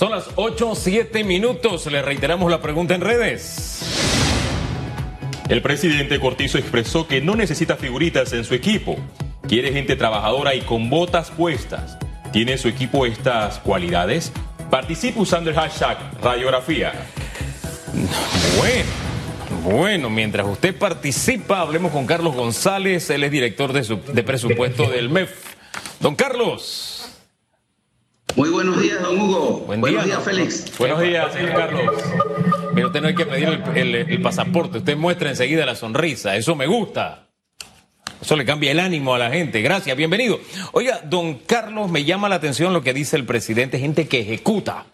Son las 8, 7 minutos. Le reiteramos la pregunta en redes. El presidente Cortizo expresó que no necesita figuritas en su equipo. Quiere gente trabajadora y con botas puestas. ¿Tiene su equipo estas cualidades? Participe usando el hashtag radiografía. Bueno, bueno, mientras usted participa, hablemos con Carlos González, él es director de, de presupuesto del MEF. Don Carlos. Muy buenos días, don Hugo. buenos días, Félix. Buenos días, señor Carlos. Pero usted no hay que pedir el, pasaporte, usted muestra enseguida la sonrisa, eso me gusta. Eso le cambia el ánimo a la gente. Gracias, bienvenido. Oiga, don Carlos, me llama la atención lo que dice el presidente, gente que ejecuta.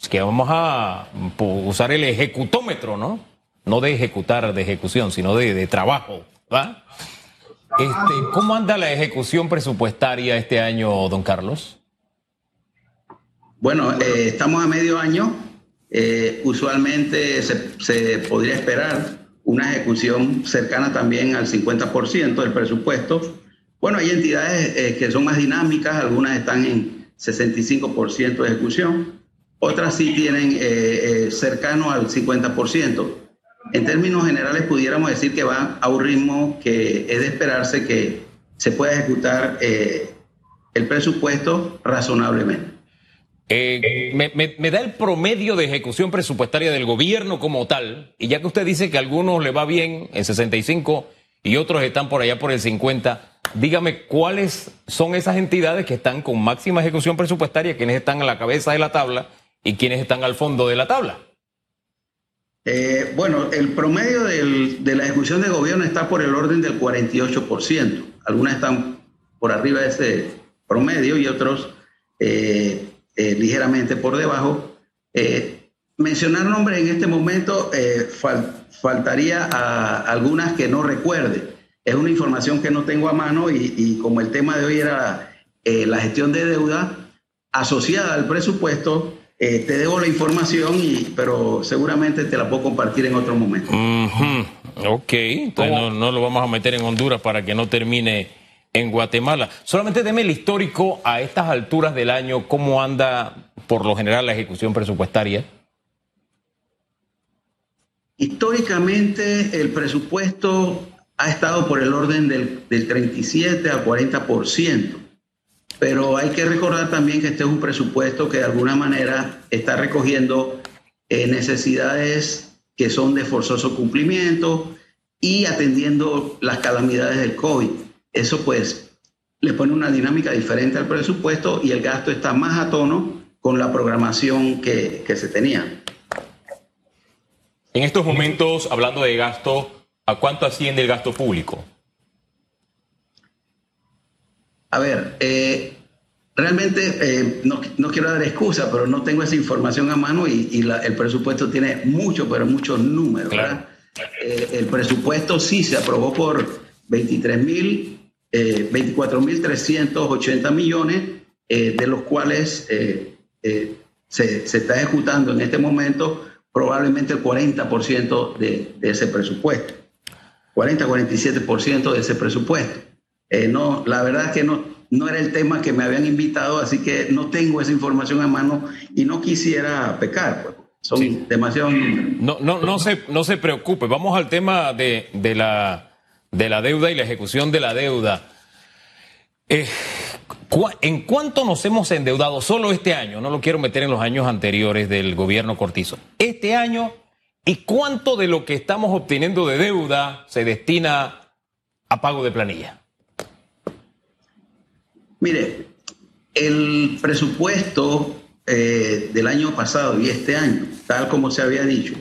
Es que vamos a usar el ejecutómetro, ¿no? No de ejecutar, de ejecución, sino de, de trabajo. ¿va? Este, ¿Cómo anda la ejecución presupuestaria este año, don Carlos? Bueno, eh, estamos a medio año. Eh, usualmente se, podría esperar una ejecución cercana también al 50% del presupuesto. Bueno, hay entidades eh, que son más dinámicas, algunas están en 65% de ejecución, otras sí tienen cercano al 50%. En términos generales, pudiéramos decir que va a un ritmo que es de esperarse que se pueda ejecutar el presupuesto razonablemente. Eh, me, da el promedio de ejecución presupuestaria del gobierno como tal, y ya que usted dice que a algunos le va bien en 65 y otros están por allá por el 50, dígame cuáles son esas entidades que están con máxima ejecución presupuestaria, quienes están a la cabeza de la tabla y quienes están al fondo de la tabla. Eh, bueno, el promedio de la ejecución de gobierno está por el orden del 48%. Algunas están por arriba de ese promedio y otros eh, eh, ligeramente por debajo. Eh, mencionar nombres en este momento eh, faltaría a algunas que no recuerde. Es una información que no tengo a mano y, como el tema de hoy era la gestión de deuda asociada al presupuesto, te debo la información, y, pero seguramente te la puedo compartir en otro momento. Ok, entonces no, lo vamos a meter en Honduras para que no termine en Guatemala. Solamente deme el histórico a estas alturas del año, cómo anda por lo general la ejecución presupuestaria. Históricamente el presupuesto ha estado por el orden del, 37 a 40%, pero hay que recordar también que este es un presupuesto que de alguna manera está recogiendo eh, necesidades que son de forzoso cumplimiento y atendiendo las calamidades del COVID. Eso pues le pone una dinámica diferente al presupuesto y el gasto está más a tono con la programación que, se tenía. En estos momentos, hablando de gasto, ¿a cuánto asciende el gasto público? A ver, eh, realmente eh, no, quiero dar excusa, pero no tengo esa información a mano y, el presupuesto tiene mucho, pero muchos números. Eh, el presupuesto sí se aprobó por 23 mil 24.380 eh, millones, eh, de los cuales eh, se, está ejecutando en este momento probablemente el 40% de, de, ese presupuesto. 40-47% de ese presupuesto. no, la verdad es que no, no era el tema que me habían invitado, así que no tengo esa información a mano y no quisiera pecar. Pues. Son demasiado... No, no, no, se, no se preocupe, vamos al tema de, de la de la deuda y la ejecución de la deuda. Eh, ¿En cuánto nos hemos endeudado solo este año? No lo quiero meter en los años anteriores del gobierno Cortizo. Este año, ¿y cuánto de lo que estamos obteniendo de deuda se destina a pago de planilla? Mire, el presupuesto eh, del año pasado y este año, tal como se había dicho,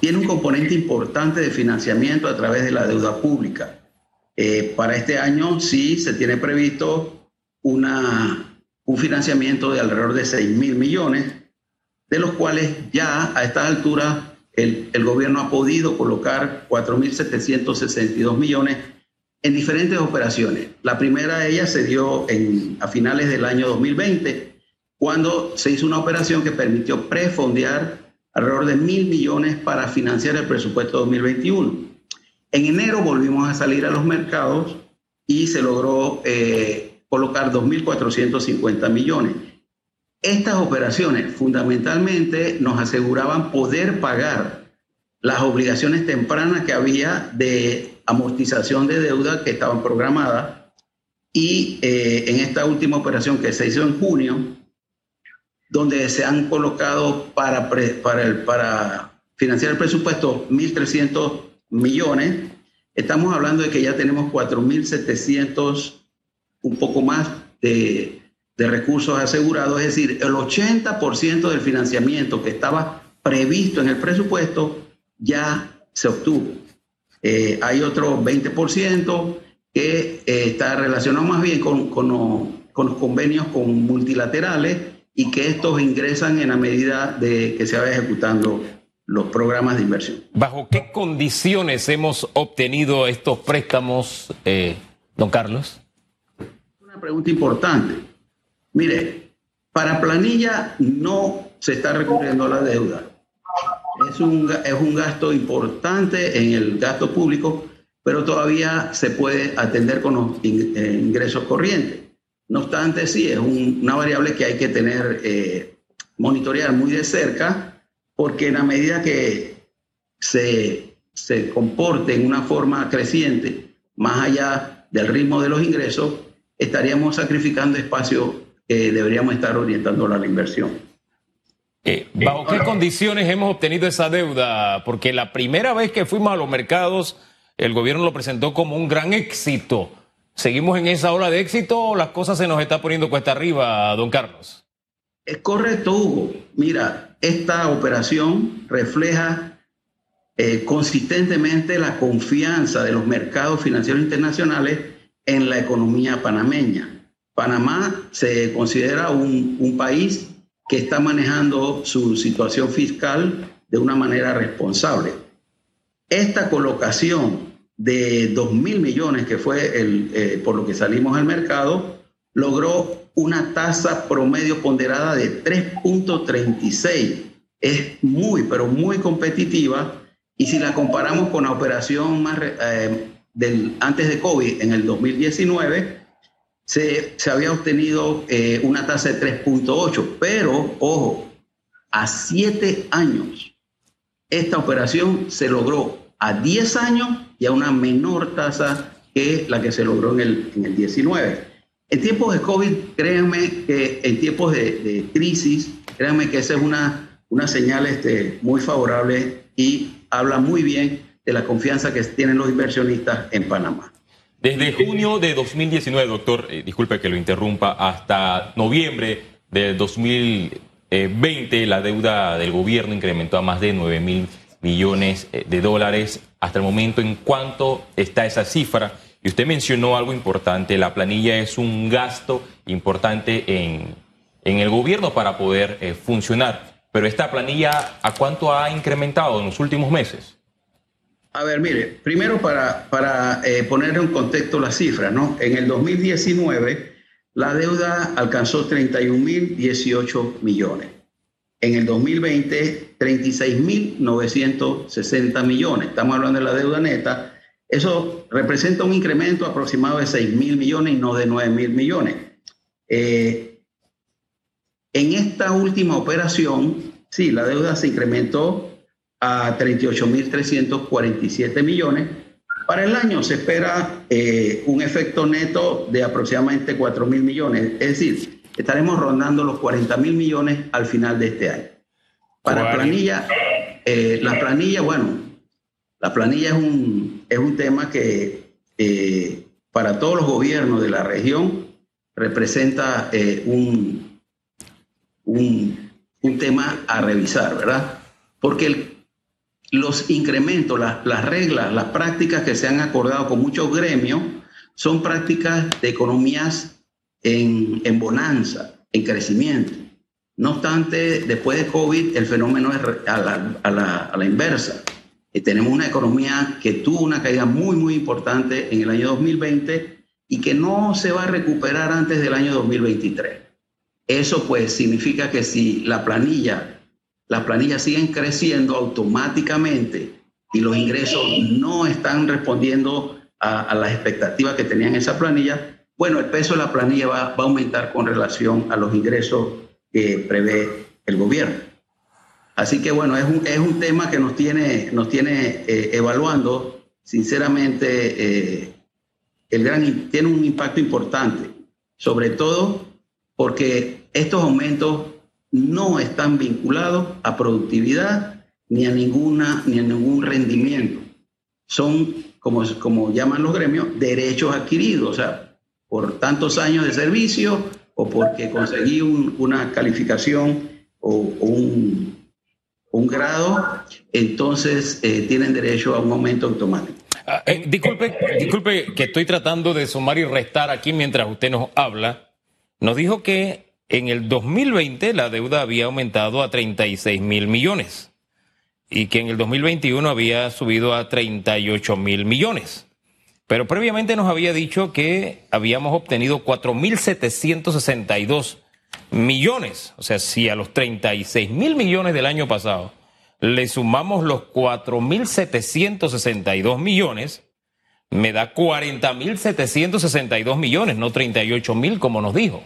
tiene un componente importante de financiamiento a través de la deuda pública. Eh, para este año sí se tiene previsto una, un financiamiento de alrededor de 6 mil millones, de los cuales ya a esta altura el, el gobierno ha podido colocar 4.762 millones en diferentes operaciones. La primera de ellas se dio en, a finales del año 2020, cuando se hizo una operación que permitió prefondear alrededor de mil millones para financiar el presupuesto 2021. En enero volvimos a salir a los mercados y se logró eh, colocar 2.450 millones. Estas operaciones fundamentalmente nos aseguraban poder pagar las obligaciones tempranas que había de amortización de deuda que estaban programadas y eh, en esta última operación que se hizo en junio, donde se han colocado para, para, el, para financiar el presupuesto 1.300 millones, estamos hablando de que ya tenemos 4.700, un poco más de, de recursos asegurados, es decir, el 80% del financiamiento que estaba previsto en el presupuesto ya se obtuvo. Eh, hay otro 20% que eh, está relacionado más bien con, con, los convenios con multilaterales y que estos ingresan en la medida de que se vaya ejecutando los programas de inversión. ¿Bajo qué condiciones hemos obtenido estos préstamos, eh, don Carlos? Una pregunta importante. Mire, para planilla no se está recurriendo a la deuda. Es un, es un gasto importante en el gasto público, pero todavía se puede atender con los eh, ingresos corrientes. No obstante, sí, es una variable que hay que tener, eh, monitorear muy de cerca, porque en la medida que se, se comporte en una forma creciente, más allá del ritmo de los ingresos, estaríamos sacrificando espacio que deberíamos estar orientando a la inversión. Eh, ¿Bajo qué condiciones hemos obtenido esa deuda? Porque la primera vez que fuimos a los mercados, el gobierno lo presentó como un gran éxito. ¿Seguimos en esa ola de éxito o las cosas se nos está poniendo cuesta arriba, don Carlos? Es correcto, Hugo. Mira, esta operación refleja eh, consistentemente la confianza de los mercados financieros internacionales en la economía panameña. Panamá se considera un, un país que está manejando su situación fiscal de una manera responsable. Esta colocación de 2 mil millones, que fue el, eh, por lo que salimos al mercado, logró una tasa promedio ponderada de 3.36. Es muy, pero muy competitiva. Y si la comparamos con la operación más, eh, del, antes de COVID en el 2019, se, había obtenido eh, una tasa de 3.8, pero ojo, a 7 años esta operación se logró a 10 años y a una menor tasa que la que se logró en el, en el 19. En tiempos de COVID, créanme que en tiempos de, crisis, créanme que esa es una, una señal este, muy favorable y habla muy bien de la confianza que tienen los inversionistas en Panamá. Desde junio de 2019, doctor, eh, disculpe que lo interrumpa, hasta noviembre de 2020, la deuda del gobierno incrementó a más de 9 mil millones eh, de dólares. Hasta el momento, ¿en cuánto está esa cifra? Y usted mencionó algo importante, la planilla es un gasto importante en, en el gobierno para poder eh, funcionar. Pero esta planilla, ¿a cuánto ha incrementado en los últimos meses? A ver, mire, primero para, para eh, poner en contexto las cifras, ¿no? En el 2019 la deuda alcanzó 31.018 millones. En el 2020, 36.960 millones. Estamos hablando de la deuda neta. Eso representa un incremento aproximado de 6.000 millones y no de 9.000 millones. Eh, en esta última operación, sí, la deuda se incrementó a 38.347 millones. Para el año se espera eh, un efecto neto de aproximadamente 4.000 millones, es decir, estaremos rondando los 40.000 millones al final de este año. Para planilla, eh, la planilla, bueno, la planilla es un, es un tema que eh, para todos los gobiernos de la región representa un, un, un tema a revisar, ¿verdad? Porque el, los incrementos, las, reglas, las prácticas que se han acordado con muchos gremios son prácticas de economías en, bonanza, en crecimiento. No obstante, después de COVID el fenómeno es a la, inversa. Eh, tenemos una economía que tuvo una caída muy, muy importante en el año 2020 y que no se va a recuperar antes del año 2023. Eso pues significa que si la planilla las planillas siguen creciendo automáticamente y los ingresos no están respondiendo a, las expectativas que tenían esa planilla, bueno, el peso de la planilla va, a aumentar con relación a los ingresos que prevé el gobierno. Así que bueno, es un, es un tema que nos tiene, nos tiene eh, evaluando, sinceramente, eh, el gran, tiene un impacto importante, sobre todo porque estos aumentos no están vinculados a productividad ni a, ninguna, ni a ningún rendimiento. Son, como, como llaman los gremios, derechos adquiridos, o sea, por tantos años de servicio o porque conseguí una calificación o, un, un, grado, entonces eh, tienen derecho a un aumento automático. Ah, eh, disculpe, disculpe que estoy tratando de sumar y restar aquí mientras usted nos habla. Nos dijo que en el 2020 la deuda había aumentado a 36 mil millones y que en el 2021 había subido a 38 mil millones. Pero previamente nos había dicho que habíamos obtenido 4.762 millones. O sea, si a los 36 mil millones del año pasado le sumamos los 4.762 millones, me da 40.762 millones, no 38 mil como nos dijo.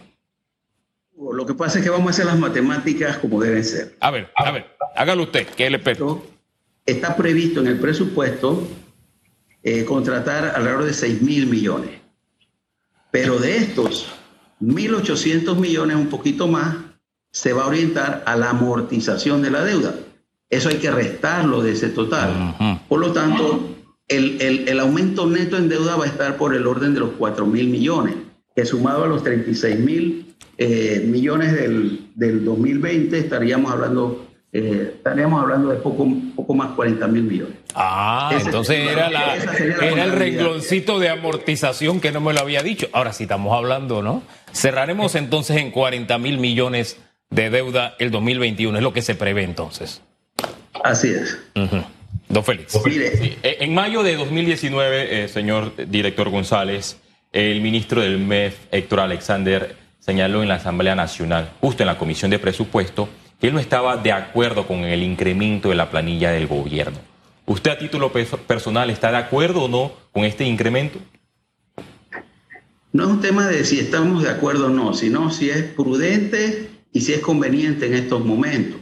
Lo que pasa es que vamos a hacer las matemáticas como deben ser. A ver, a ver, hágalo usted, ¿qué le espero? Está previsto en el presupuesto eh, contratar alrededor de 6 mil millones. Pero de estos, 1.800 millones, un poquito más, se va a orientar a la amortización de la deuda. Eso hay que restarlo de ese total. Por lo tanto, el, el, aumento neto en deuda va a estar por el orden de los 4 mil millones, que sumado a los 36 mil eh, millones del, del 2020, estaríamos hablando eh, estaríamos hablando de poco, poco más 40 mil millones. Ah, entonces era, la, era el rengloncito de amortización que no me lo había dicho. Ahora sí estamos hablando, ¿no? Cerraremos entonces en 40 mil millones de deuda el 2021, es lo que se prevé entonces. Así es. Don Félix. Eh, en mayo de 2019, eh, señor director González, el ministro del MEF, Héctor Alexander, señaló en la Asamblea Nacional, justo en la Comisión de Presupuesto, que él no estaba de acuerdo con el incremento de la planilla del gobierno. ¿Usted a título personal está de acuerdo o no con este incremento? No es un tema de si estamos de acuerdo o no, sino si es prudente y si es conveniente en estos momentos,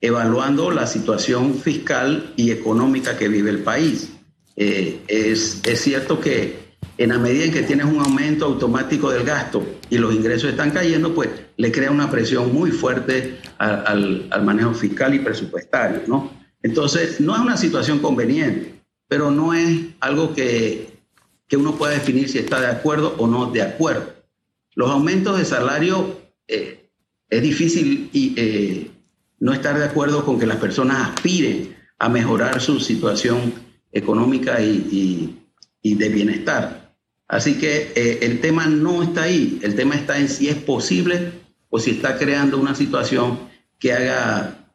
evaluando la situación fiscal y económica que vive el país. Eh, es, es cierto que en la medida en que tienes un aumento automático del gasto y los ingresos están cayendo, pues le crea una presión muy fuerte al, manejo fiscal y presupuestario, ¿no? Entonces, no es una situación conveniente, pero no es algo que, uno pueda definir si está de acuerdo o no de acuerdo. Los aumentos de salario eh, es difícil y, eh, no estar de acuerdo con que las personas aspiren a mejorar su situación económica y de bienestar. Así que eh, el tema no está ahí, el tema está en si es posible o si está creando una situación que haga,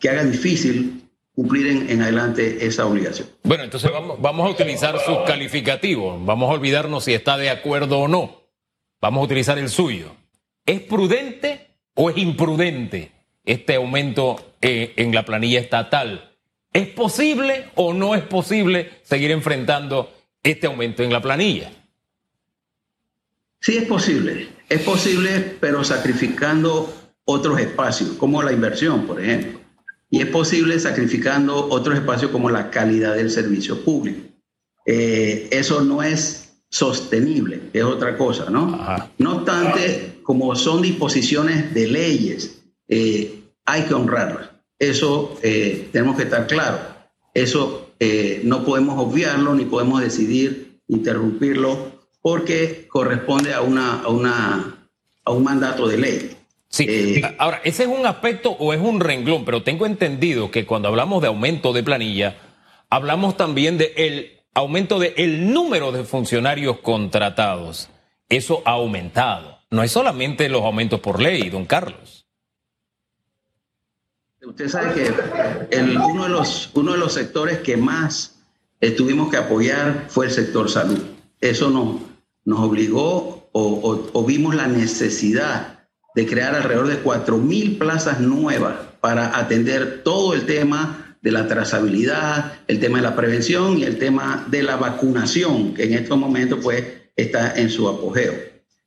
que haga difícil cumplir en, adelante esa obligación. Bueno, entonces vamos, vamos a utilizar sus calificativos, vamos a olvidarnos si está de acuerdo o no, vamos a utilizar el suyo. ¿Es prudente o es imprudente este aumento eh, en la planilla estatal? ¿Es posible o no es posible seguir enfrentando este aumento en la planilla? Sí es posible, es posible, pero sacrificando otros espacios, como la inversión, por ejemplo. Y es posible sacrificando otros espacios como la calidad del servicio público. Eh, eso no es sostenible, es otra cosa, ¿no? No obstante, como son disposiciones de leyes, eh, hay que honrarlas. Eso eh, tenemos que estar claros. Eso no podemos obviarlo ni podemos decidir interrumpirlo porque corresponde a, una, a, una, a un mandato de ley. Sí, eh, ahora, ese es un aspecto o es un renglón, pero tengo entendido que cuando hablamos de aumento de planilla, hablamos también de el aumento del el número de funcionarios contratados. Eso ha aumentado. No es solamente los aumentos por ley, don Carlos. Usted sabe que uno, de los, uno de los sectores que más tuvimos que apoyar fue el sector salud. Eso no, nos obligó o, vimos la necesidad de crear alrededor de 4.000 plazas nuevas para atender todo el tema de la trazabilidad, el tema de la prevención y el tema de la vacunación, que en estos momentos pues está en su apogeo.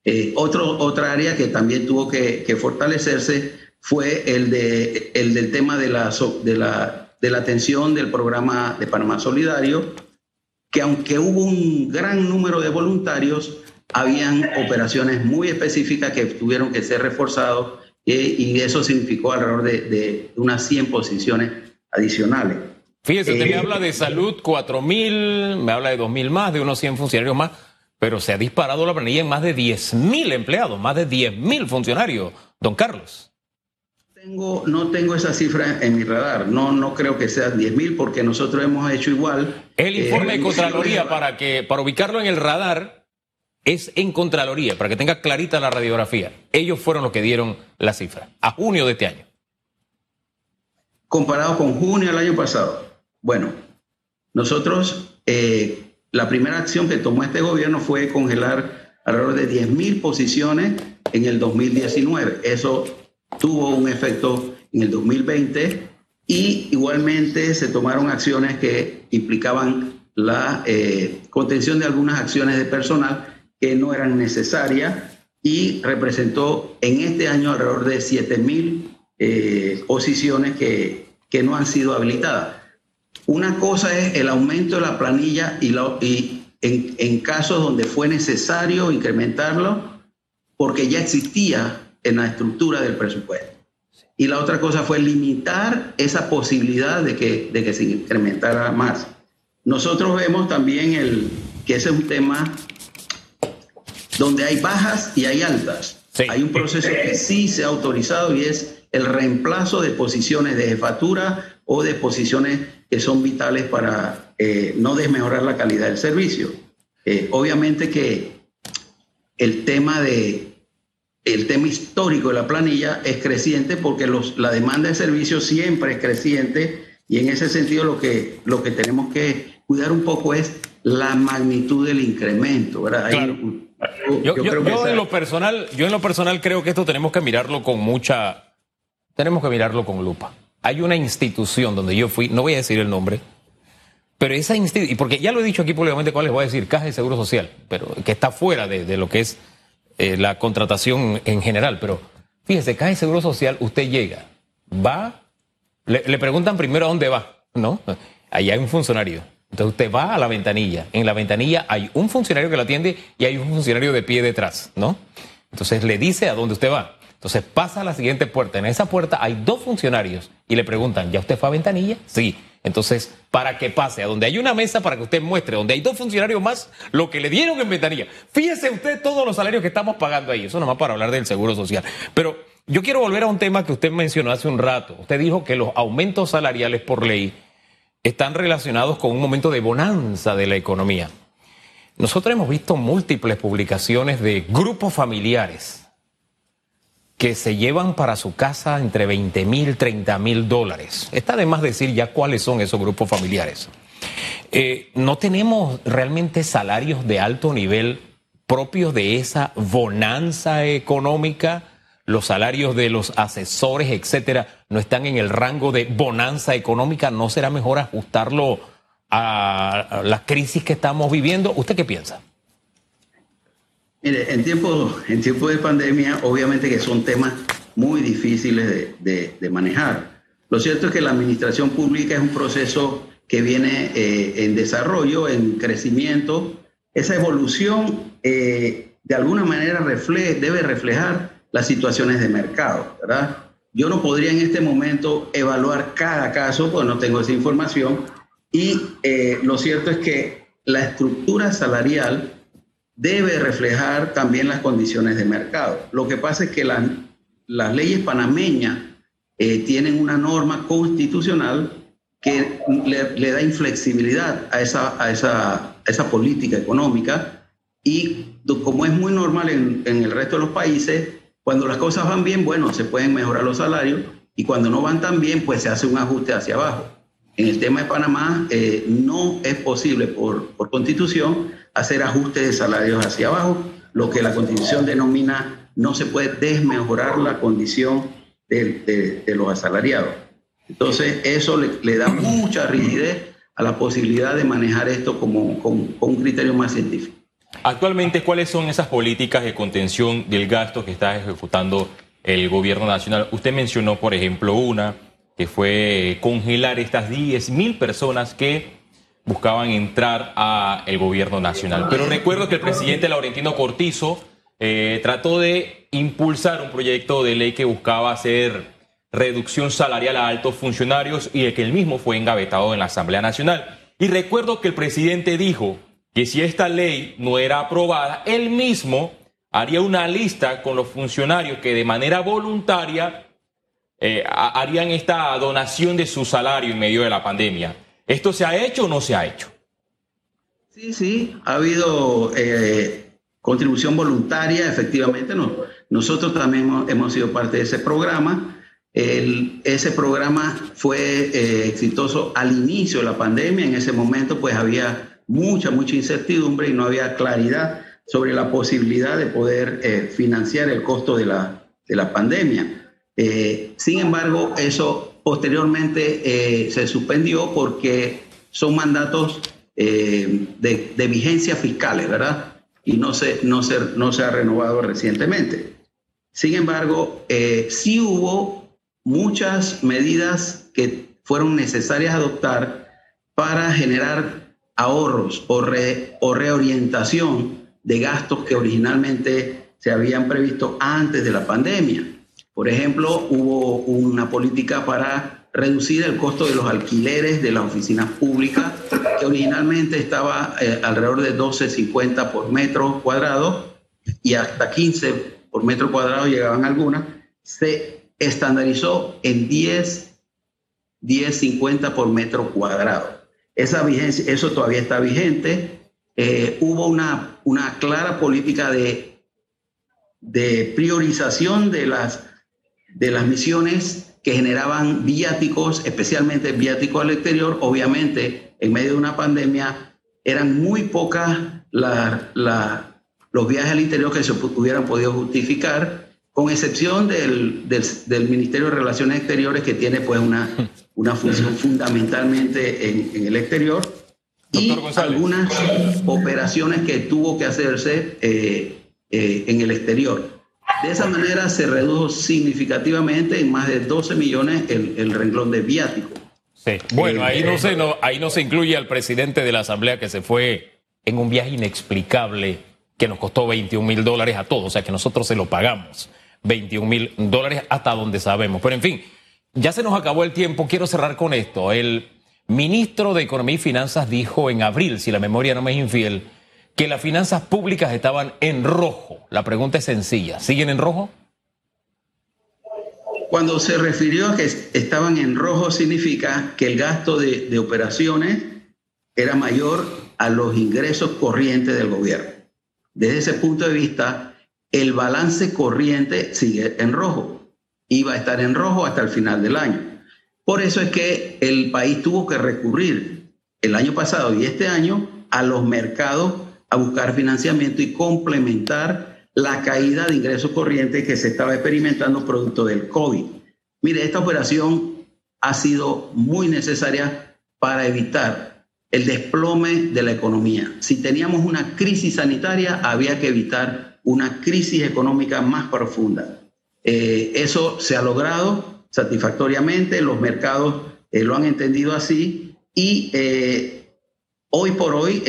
Eh, otro, otra área que también tuvo que, fortalecerse fue el, de, el del tema de la, de, la, de la atención del programa de Panamá Solidario, que aunque hubo un gran número de voluntarios, habían operaciones muy específicas que tuvieron que ser reforzados eh, y eso significó alrededor de, de, unas 100 posiciones adicionales. Fíjese, usted me eh, habla de salud 4 mil, me habla de 2 mil más, de unos 100 funcionarios más, pero se ha disparado la planilla en más de 10 mil empleados, más de 10 mil funcionarios, don Carlos. Tengo, no tengo esa cifra en mi radar, no, no creo que sea 10 mil porque nosotros hemos hecho igual. El informe eh, de Contraloría, para, que, para ubicarlo en el radar, es en Contraloría, para que tenga clarita la radiografía. Ellos fueron los que dieron la cifra, a junio de este año. Comparado con junio del año pasado. Bueno, nosotros, eh, la primera acción que tomó este gobierno fue congelar alrededor de 10.000 posiciones en el 2019. Eso tuvo un efecto en el 2020 y igualmente se tomaron acciones que implicaban la eh, contención de algunas acciones de personal que no eran necesarias y representó en este año alrededor de 7.000 eh, posiciones que, que no han sido habilitadas. Una cosa es el aumento de la planilla y, y en, casos donde fue necesario incrementarlo porque ya existía en la estructura del presupuesto. Y la otra cosa fue limitar esa posibilidad de que, de que se incrementara más. Nosotros vemos también el, que ese es un tema donde hay bajas y hay altas. Hay un proceso que sí se ha autorizado y es el reemplazo de posiciones de jefatura o de posiciones que son vitales para eh, no desmejorar la calidad del servicio. Eh, obviamente que el tema de el tema histórico de la planilla es creciente porque los, la demanda de servicios siempre es creciente y en ese sentido lo que, lo que tenemos que cuidar un poco es la magnitud del incremento. ¿verdad? yo, yo, en lo personal, yo en lo personal creo que esto tenemos que mirarlo con mucha, tenemos que mirarlo con lupa hay una institución donde yo fui, no voy a decir el nombre, pero esa institución, y porque ya lo he dicho aquí públicamente, ¿cuál les voy a decir? Caja de Seguro Social, pero que está fuera de, lo que es eh, la contratación en general. Pero fíjese, Caja de Seguro Social, usted llega, va, le, preguntan primero a dónde va, ¿no? Ahí hay un funcionario. Entonces usted va a la ventanilla. En la ventanilla hay un funcionario que lo atiende y hay un funcionario de pie detrás, ¿no? Entonces le dice a dónde usted va. Entonces pasa a la siguiente puerta. En esa puerta hay dos funcionarios y le preguntan, ¿ya usted fue a ventanilla? Sí. Entonces, para que pase a donde hay una mesa para que usted muestre, donde hay dos funcionarios más, lo que le dieron en ventanilla. Fíjese usted todos los salarios que estamos pagando ahí. Eso nomás para hablar del seguro social. Pero yo quiero volver a un tema que usted mencionó hace un rato. Usted dijo que los aumentos salariales por ley están relacionados con un momento de bonanza de la economía. Nosotros hemos visto múltiples publicaciones de grupos familiares que se llevan para su casa entre 20 mil, 30 mil dólares. Está de más decir ya cuáles son esos grupos familiares. Eh, no tenemos realmente salarios de alto nivel propios de esa bonanza económica. Los salarios de los asesores, etcétera, no están en el rango de bonanza económica. ¿No será mejor ajustarlo a la crisis que estamos viviendo? ¿Usted qué piensa? Mire, en tiempos en tiempo de pandemia, obviamente que son temas muy difíciles de, manejar. Lo cierto es que la administración pública es un proceso que viene eh, en desarrollo, en crecimiento. Esa evolución, eh, de alguna manera, debe reflejar las situaciones de mercado, ¿verdad? Yo no podría en este momento evaluar cada caso, porque no tengo esa información. Y eh, lo cierto es que la estructura salarial debe reflejar también las condiciones de mercado. Lo que pasa es que las leyes panameñas eh, tienen una norma constitucional que le, da inflexibilidad a esa, a, esa, esa, política económica y como es muy normal en, en, el resto de los países, cuando las cosas van bien, bueno, se pueden mejorar los salarios y cuando no van tan bien, pues se hace un ajuste hacia abajo. En el tema de Panamá eh, no es posible por, por constitución hacer ajustes de salarios hacia abajo, lo que la constitución denomina no se puede desmejorar la condición de, los asalariados. Entonces, eso le, da mucha rigidez a la posibilidad de manejar esto como, con un criterio más científico. Actualmente, ¿cuáles son esas políticas de contención del gasto que está ejecutando el gobierno nacional. Usted mencionó, por ejemplo, una que fue congelar estas 10 mil personas que buscaban entrar al gobierno nacional. Pero recuerdo que el presidente Laurentino Cortizo eh, trató de impulsar un proyecto de ley que buscaba hacer reducción salarial a altos funcionarios y el que él mismo fue engavetado en la Asamblea Nacional. Y recuerdo que el presidente dijo que si esta ley no era aprobada, él mismo haría una lista con los funcionarios que de manera voluntaria eh, harían esta donación de su salario en medio de la pandemia. ¿Esto se ha hecho o no se ha hecho? Sí, sí, ha habido eh, contribución voluntaria, efectivamente. No. Nosotros también hemos, sido parte de ese programa. ese programa fue eh, exitoso al inicio de la pandemia. En ese momento, pues había mucha, mucha incertidumbre y no había claridad sobre la posibilidad de poder eh, financiar el costo de la, de la pandemia. sin embargo, eso Posteriormente eh, se suspendió porque son mandatos eh, de, vigencia fiscales, ¿verdad? Y no se, no, se, no se ha renovado recientemente. Sin embargo, eh, sí hubo muchas medidas que fueron necesarias adoptar para generar ahorros o, o reorientación de gastos que originalmente se habían previsto antes de la pandemia. Por ejemplo, hubo una política para reducir el costo de los alquileres de las oficinas públicas, que originalmente estaba eh, alrededor de 12.50 por metro cuadrado y hasta 15 por metro cuadrado llegaban algunas, se estandarizó en 10, 10.50 por metro cuadrado. Esa vigencia, eso todavía está vigente. Eh, hubo una, una clara política de, de priorización de las de las misiones que generaban viáticos, especialmente viáticos al exterior. Obviamente, en medio de una pandemia, eran muy pocas los viajes al interior que se hubieran podido justificar, con excepción del, Ministerio de Relaciones Exteriores, que tiene pues una, una función fundamentalmente en, el exterior, y algunas operaciones que tuvo que hacerse eh, eh, en el exterior. De esa manera se redujo significativamente en más de 12 millones el, renglón de viático. Sí. Bueno, ahí no, se, no, ahí no se incluye al presidente de la Asamblea que se fue en un viaje inexplicable que nos costó 21 mil dólares a todos, o sea que nosotros se lo pagamos, 21 mil dólares hasta donde sabemos. Pero en fin, ya se nos acabó el tiempo, quiero cerrar con esto. El ministro de Economía y Finanzas dijo en abril, si la memoria no me es infiel, que las finanzas públicas estaban en rojo. La pregunta es sencilla, ¿siguen en rojo? Cuando se refirió a que estaban en rojo significa que el gasto de, operaciones era mayor a los ingresos corrientes del gobierno. Desde ese punto de vista, el balance corriente sigue en rojo. Iba a estar en rojo hasta el final del año. Por eso es que el país tuvo que recurrir el año pasado y este año a los mercados a buscar financiamiento y complementar la caída de ingresos corrientes que se estaba experimentando producto del COVID. Mire, esta operación ha sido muy necesaria para evitar el desplome de la economía. Si teníamos una crisis sanitaria, había que evitar una crisis económica más profunda. Eh, eso se ha logrado satisfactoriamente, los mercados eh, lo han entendido así y eh, hoy por hoy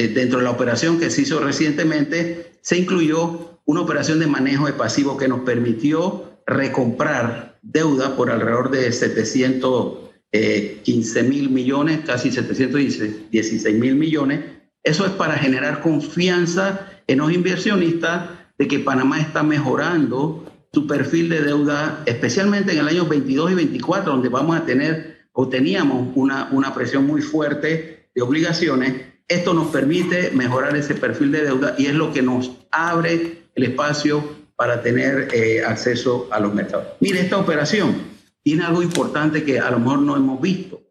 eh, dentro de la operación que se hizo recientemente, se incluyó una operación de manejo de pasivo que nos permitió recomprar deuda por alrededor de 715 eh, mil millones, casi 716 mil millones. Eso es para generar confianza en los inversionistas de que Panamá está mejorando su perfil de deuda, especialmente en el año 22 y 24, donde vamos a tener o teníamos una, una presión muy fuerte de obligaciones esto nos permite mejorar ese perfil de deuda y es lo que nos abre el espacio para tener eh, acceso a los mercados. Mire, esta operación tiene algo importante que a lo mejor no hemos visto.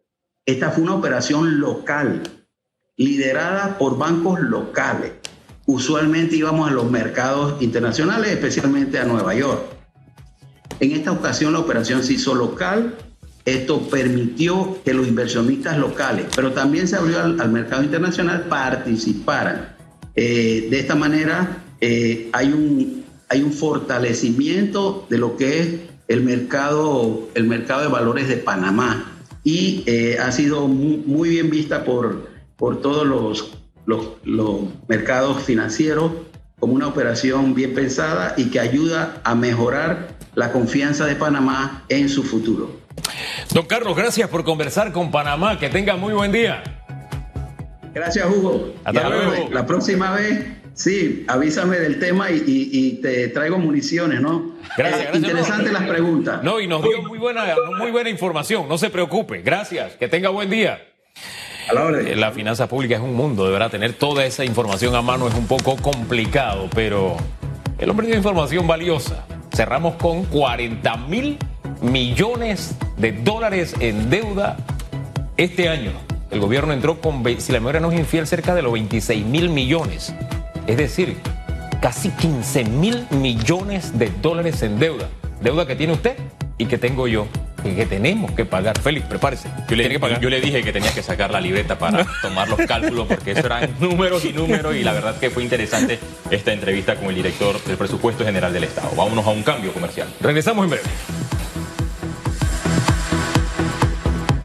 Esta fue una operación local, liderada por bancos locales. Usualmente íbamos a los mercados internacionales, especialmente a Nueva York. En esta ocasión la operación se hizo local esto permitió que los inversionistas locales, pero también se abrió al, mercado internacional, participaran. Eh, de esta manera, eh, hay un, hay un fortalecimiento de lo que es el mercado, el mercado de valores de Panamá y eh, ha sido muy, bien vista por, por todos los, los, mercados financieros como una operación bien pensada y que ayuda a mejorar la confianza de Panamá en su futuro. Don Carlos, gracias por conversar con Panamá. Que tenga muy buen día. Gracias, Hugo. Hasta luego. La próxima vez, sí, avísame del tema y, te traigo municiones, ¿no? Gracias. Eh, interesante las preguntas. No, y nos dio muy buena, muy buena información. No se preocupe. Gracias. Que tenga buen día. Eh, la finanza pública es un mundo, de verdad, tener toda esa información a mano es un poco complicado, pero el hombre tiene información valiosa. Cerramos con 40 mil millones de dólares en deuda este año. El gobierno entró con, si la memoria no es infiel, cerca de los 26 mil millones. Es decir, casi 15 mil millones de dólares en deuda. Deuda que tiene usted y que tengo yo que tenemos que pagar. Félix, prepárese. Yo le, yo le dije que tenía que sacar la libreta para tomar los cálculos porque eso eran números y números y la verdad que fue interesante esta entrevista con el director del presupuesto general del Estado. Vámonos a un cambio comercial. Regresamos en breve.